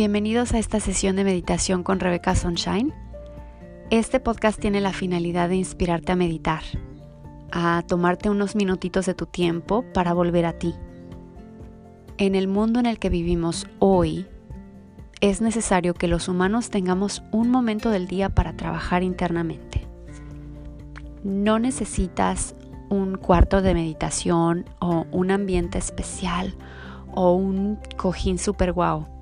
Bienvenidos a esta sesión de meditación con Rebecca Sunshine. Este podcast tiene la finalidad de inspirarte a meditar, a tomarte unos minutitos de tu tiempo para volver a ti. En el mundo en el que vivimos hoy, es necesario que los humanos tengamos un momento del día para trabajar internamente. No necesitas un cuarto de meditación o un ambiente especial o un cojín super guau.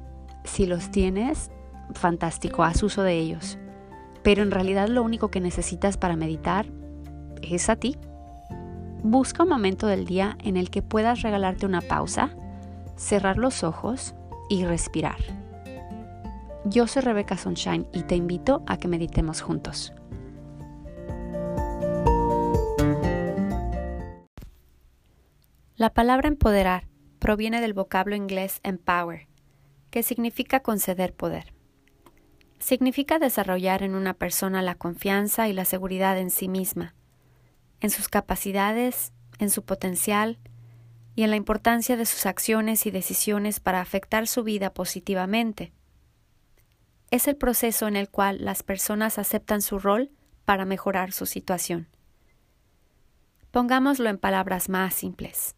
Si los tienes, fantástico, haz uso de ellos. Pero en realidad lo único que necesitas para meditar es a ti. Busca un momento del día en el que puedas regalarte una pausa, cerrar los ojos y respirar. Yo soy Rebecca Sunshine y te invito a que meditemos juntos. La palabra empoderar proviene del vocablo inglés empower, que significa conceder poder. Significa desarrollar en una persona la confianza y la seguridad en sí misma, en sus capacidades, en su potencial y en la importancia de sus acciones y decisiones para afectar su vida positivamente. Es el proceso en el cual las personas aceptan su rol para mejorar su situación. Pongámoslo en palabras más simples.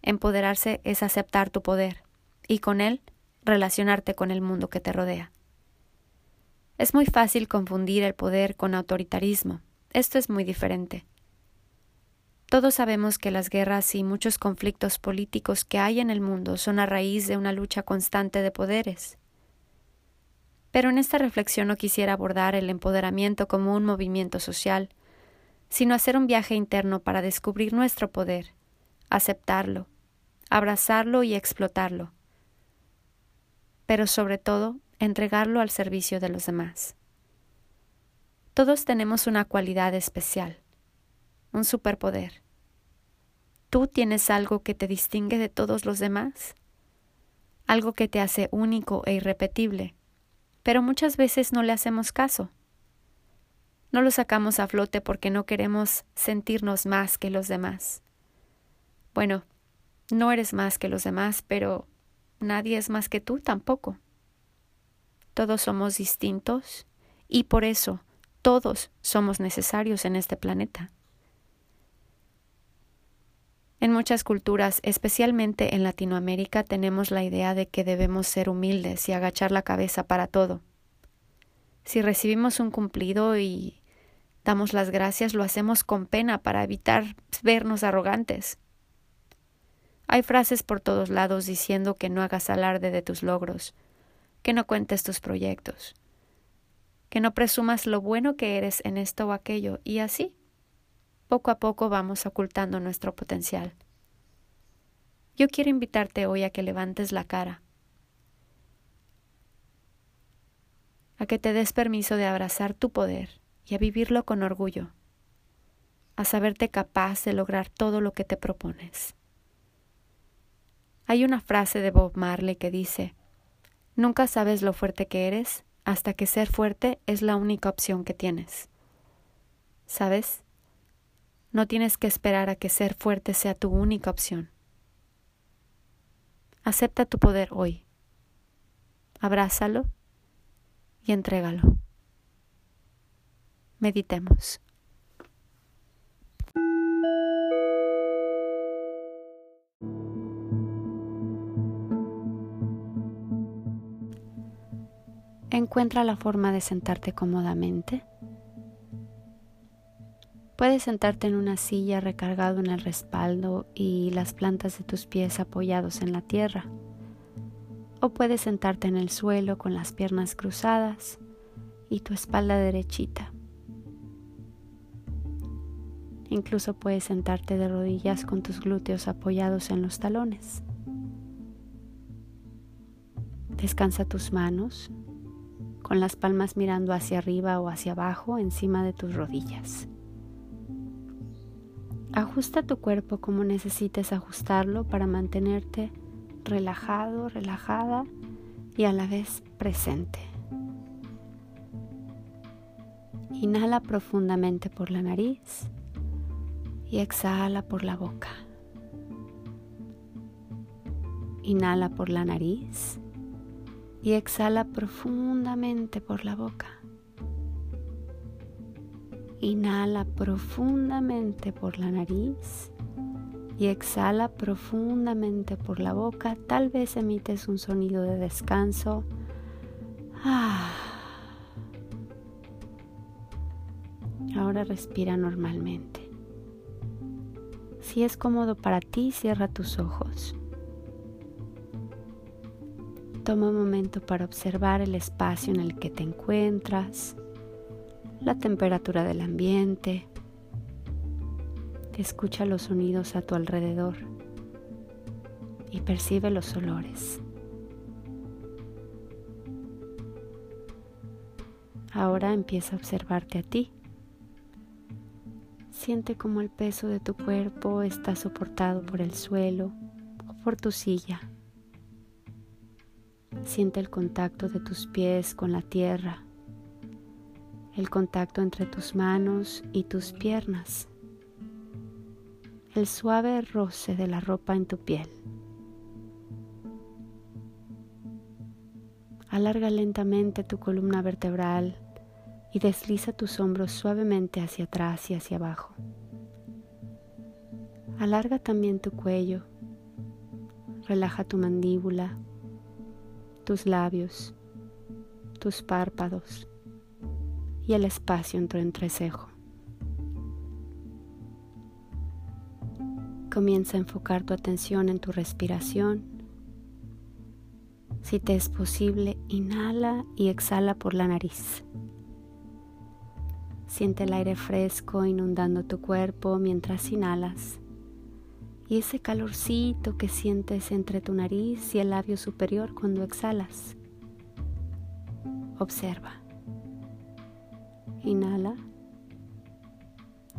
Empoderarse es aceptar tu poder y con él relacionarte con el mundo que te rodea. Es muy fácil confundir el poder con autoritarismo. Esto es muy diferente. Todos sabemos que las guerras y muchos conflictos políticos que hay en el mundo son a raíz de una lucha constante de poderes. Pero en esta reflexión no quisiera abordar el empoderamiento como un movimiento social, sino hacer un viaje interno para descubrir nuestro poder aceptarlo, abrazarlo y explotarlo, pero sobre todo entregarlo al servicio de los demás. Todos tenemos una cualidad especial, un superpoder. ¿Tú tienes algo que te distingue de todos los demás? Algo que te hace único e irrepetible, pero muchas veces no le hacemos caso. No lo sacamos a flote porque no queremos sentirnos más que los demás. Bueno, no eres más que los demás, pero nadie es más que tú tampoco. Todos somos distintos y por eso todos somos necesarios en este planeta. En muchas culturas, especialmente en Latinoamérica, tenemos la idea de que debemos ser humildes y agachar la cabeza para todo. Si recibimos un cumplido y damos las gracias, lo hacemos con pena para evitar vernos arrogantes. Hay frases por todos lados diciendo que no hagas alarde de tus logros, que no cuentes tus proyectos, que no presumas lo bueno que eres en esto o aquello, y así, poco a poco vamos ocultando nuestro potencial. Yo quiero invitarte hoy a que levantes la cara, a que te des permiso de abrazar tu poder y a vivirlo con orgullo, a saberte capaz de lograr todo lo que te propones. Hay una frase de Bob Marley que dice, Nunca sabes lo fuerte que eres hasta que ser fuerte es la única opción que tienes. ¿Sabes? No tienes que esperar a que ser fuerte sea tu única opción. Acepta tu poder hoy. Abrázalo y entrégalo. Meditemos. Encuentra la forma de sentarte cómodamente. Puedes sentarte en una silla recargado en el respaldo y las plantas de tus pies apoyados en la tierra. O puedes sentarte en el suelo con las piernas cruzadas y tu espalda derechita. Incluso puedes sentarte de rodillas con tus glúteos apoyados en los talones. Descansa tus manos con las palmas mirando hacia arriba o hacia abajo encima de tus rodillas. Ajusta tu cuerpo como necesites ajustarlo para mantenerte relajado, relajada y a la vez presente. Inhala profundamente por la nariz y exhala por la boca. Inhala por la nariz y exhala profundamente por la boca. Inhala profundamente por la nariz y exhala profundamente por la boca. Tal vez emites un sonido de descanso. Ah. Ahora respira normalmente. Si es cómodo para ti, cierra tus ojos. Toma un momento para observar el espacio en el que te encuentras, la temperatura del ambiente. Escucha los sonidos a tu alrededor y percibe los olores. Ahora empieza a observarte a ti. Siente como el peso de tu cuerpo está soportado por el suelo o por tu silla. Siente el contacto de tus pies con la tierra, el contacto entre tus manos y tus piernas, el suave roce de la ropa en tu piel. Alarga lentamente tu columna vertebral y desliza tus hombros suavemente hacia atrás y hacia abajo. Alarga también tu cuello. Relaja tu mandíbula tus labios, tus párpados y el espacio en tu entrecejo. Comienza a enfocar tu atención en tu respiración. Si te es posible, inhala y exhala por la nariz. Siente el aire fresco inundando tu cuerpo mientras inhalas y ese calorcito que sientes entre tu nariz y el labio superior cuando exhalas. Observa. Inhala.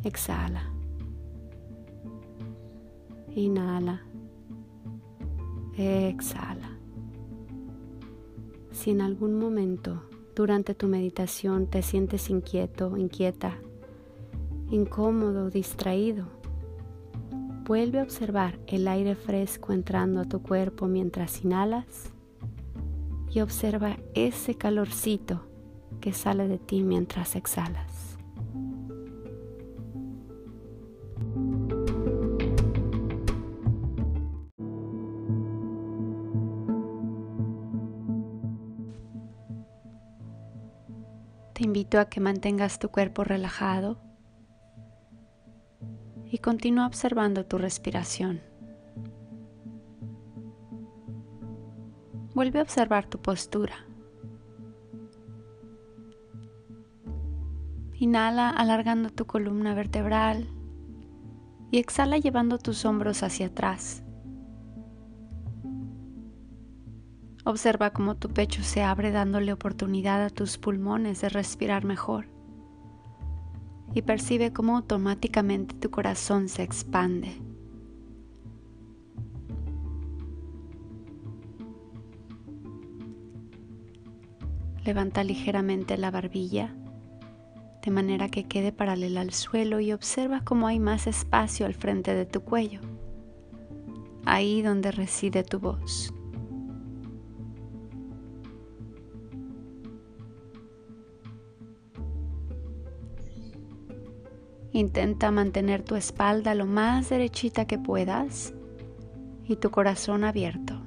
Exhala. Inhala. Exhala. Si en algún momento durante tu meditación te sientes inquieto, inquieta, incómodo, distraído, Vuelve a observar el aire fresco entrando a tu cuerpo mientras inhalas y observa ese calorcito que sale de ti mientras exhalas. Te invito a que mantengas tu cuerpo relajado y continúa observando tu respiración. Vuelve a observar tu postura. Inhala alargando tu columna vertebral y exhala llevando tus hombros hacia atrás. Observa cómo tu pecho se abre dándole oportunidad a tus pulmones de respirar mejor y percibe cómo automáticamente tu corazón se expande. Levanta ligeramente la barbilla de manera que quede paralela al suelo y observa cómo hay más espacio al frente de tu cuello, ahí donde reside tu voz. Intenta mantener tu espalda lo más derechita que puedas y tu corazón abierto.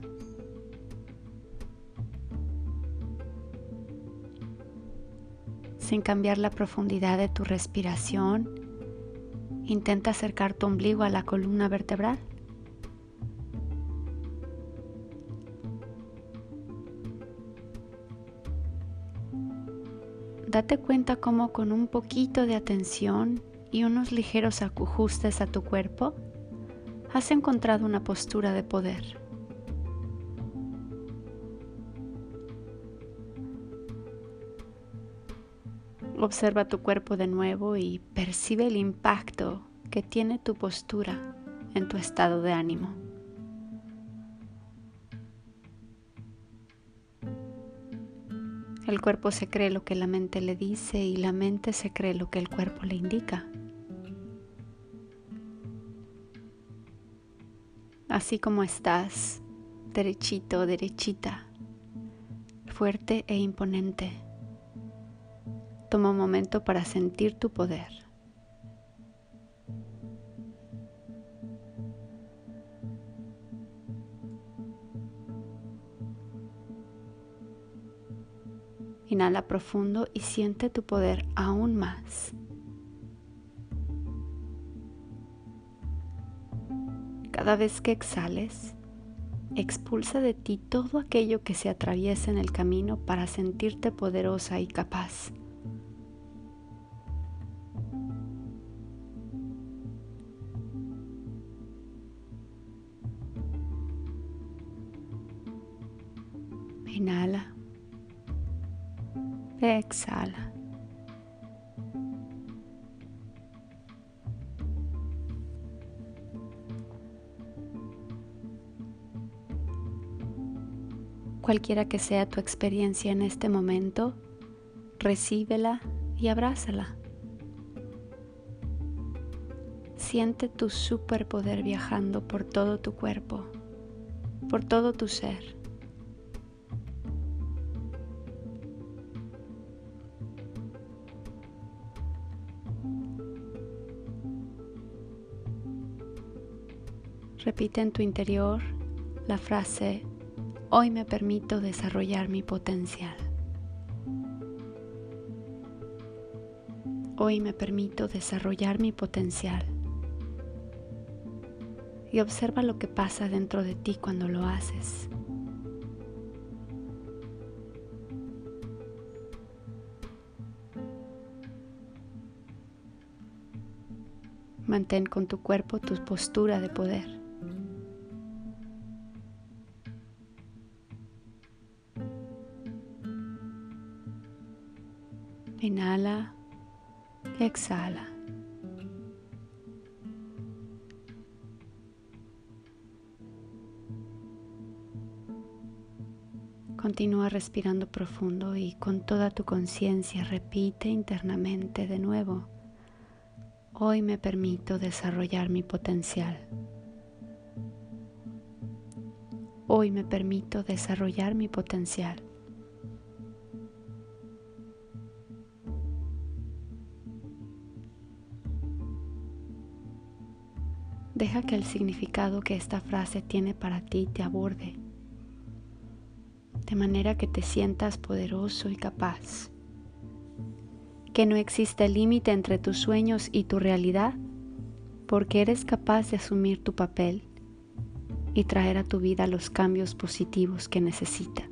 Sin cambiar la profundidad de tu respiración, intenta acercar tu ombligo a la columna vertebral. Date cuenta cómo con un poquito de atención y unos ligeros ajustes a tu cuerpo, has encontrado una postura de poder. Observa tu cuerpo de nuevo y percibe el impacto que tiene tu postura en tu estado de ánimo. El cuerpo se cree lo que la mente le dice y la mente se cree lo que el cuerpo le indica. Así como estás, derechito, derechita. fuerte e imponente. Toma un momento para sentir tu poder. Inhala profundo y siente tu poder aún más. Cada vez que exhales, expulsa de ti todo aquello que se atraviesa en el camino para sentirte poderosa y capaz. Inhala. Exhala. Cualquiera que sea tu experiencia en este momento, recíbela y abrázala. Siente tu superpoder viajando por todo tu cuerpo, por todo tu ser. Repite en tu interior la frase, hoy me permito desarrollar mi potencial. Hoy me permito desarrollar mi potencial. Y observa lo que pasa dentro de ti cuando lo haces. Mantén con tu cuerpo tu postura de poder. Inhala, exhala. Continúa respirando profundo y con toda tu conciencia repite internamente de nuevo. Hoy me permito desarrollar mi potencial. Hoy me permito desarrollar mi potencial. Deja que el significado que esta frase tiene para ti te aborde, de manera que te sientas poderoso y capaz, que no existe límite entre tus sueños y tu realidad, porque eres capaz de asumir tu papel y traer a tu vida los cambios positivos que necesita.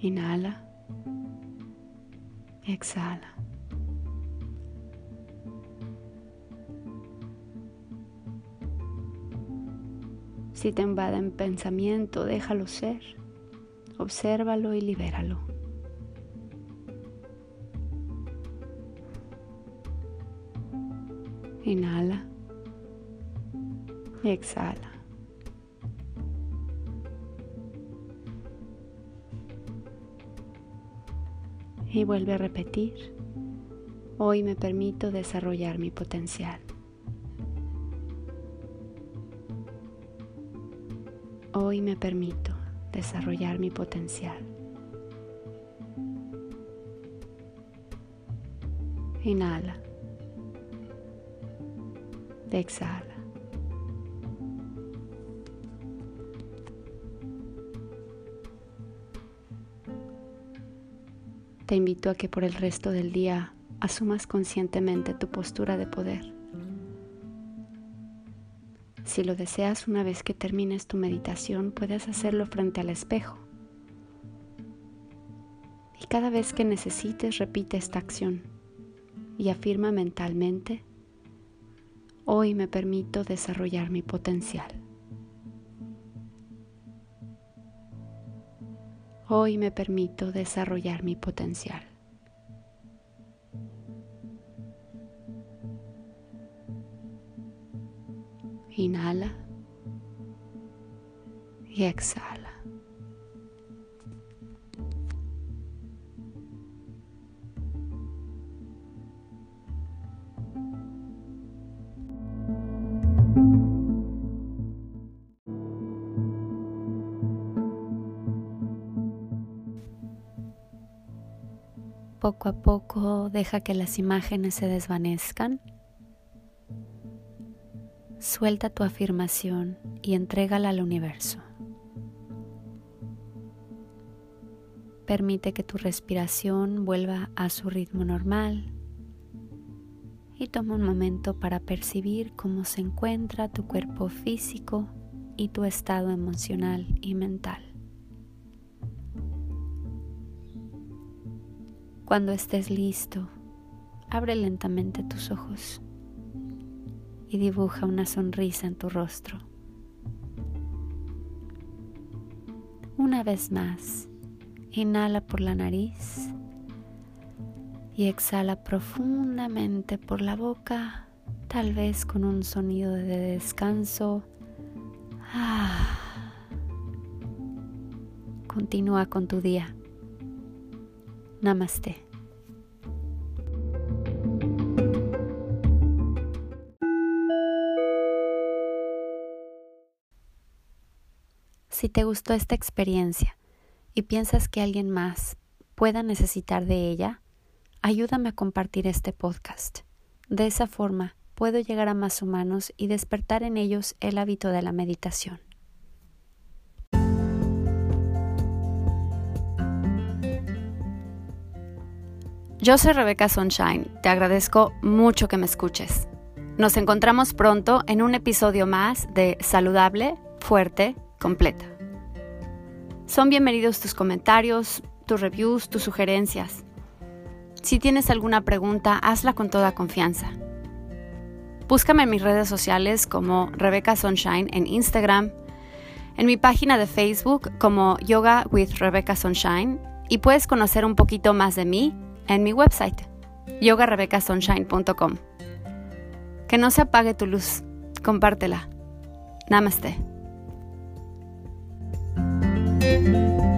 Inhala. Exhala. Si te invada en pensamiento, déjalo ser. Obsérvalo y libéralo. Inhala. exhala. Y vuelve a repetir. Hoy me permito desarrollar mi potencial. Hoy me permito desarrollar mi potencial. Inhala. Exhala. Te invito a que por el resto del día asumas conscientemente tu postura de poder si lo deseas una vez que termines tu meditación, puedes hacerlo frente al espejo. Y cada vez que necesites, repite esta acción y afirma mentalmente, hoy me permito desarrollar mi potencial. Hoy me permito desarrollar mi potencial. Inhala y exhala. Poco a poco deja que las imágenes se desvanezcan Suelta tu afirmación y entrégala al universo. Permite que tu respiración vuelva a su ritmo normal y toma un momento para percibir cómo se encuentra tu cuerpo físico y tu estado emocional y mental. Cuando estés listo, abre lentamente tus ojos y dibuja una sonrisa en tu rostro. Una vez más, inhala por la nariz y exhala profundamente por la boca, tal vez con un sonido de descanso. Ah. Continúa con tu día. Namaste. Si te gustó esta experiencia y piensas que alguien más pueda necesitar de ella, Ayúdame a compartir este podcast. De esa forma puedo llegar a más humanos y despertar en ellos el hábito de la meditación. Yo soy Rebeca Sunshine, te agradezco mucho que me escuches. Nos encontramos pronto en un episodio más de Saludable, Fuerte, Completa. Son bienvenidos tus comentarios, tus reviews, tus sugerencias. Si tienes alguna pregunta, hazla con toda confianza. Búscame en mis redes sociales como Rebecca Sunshine en Instagram, en mi página de Facebook como Yoga with Rebecca Sunshine y puedes conocer un poquito más de mí en mi website, yogarebeccasunshine.com. Que no se apague tu luz, compártela. Namaste. Música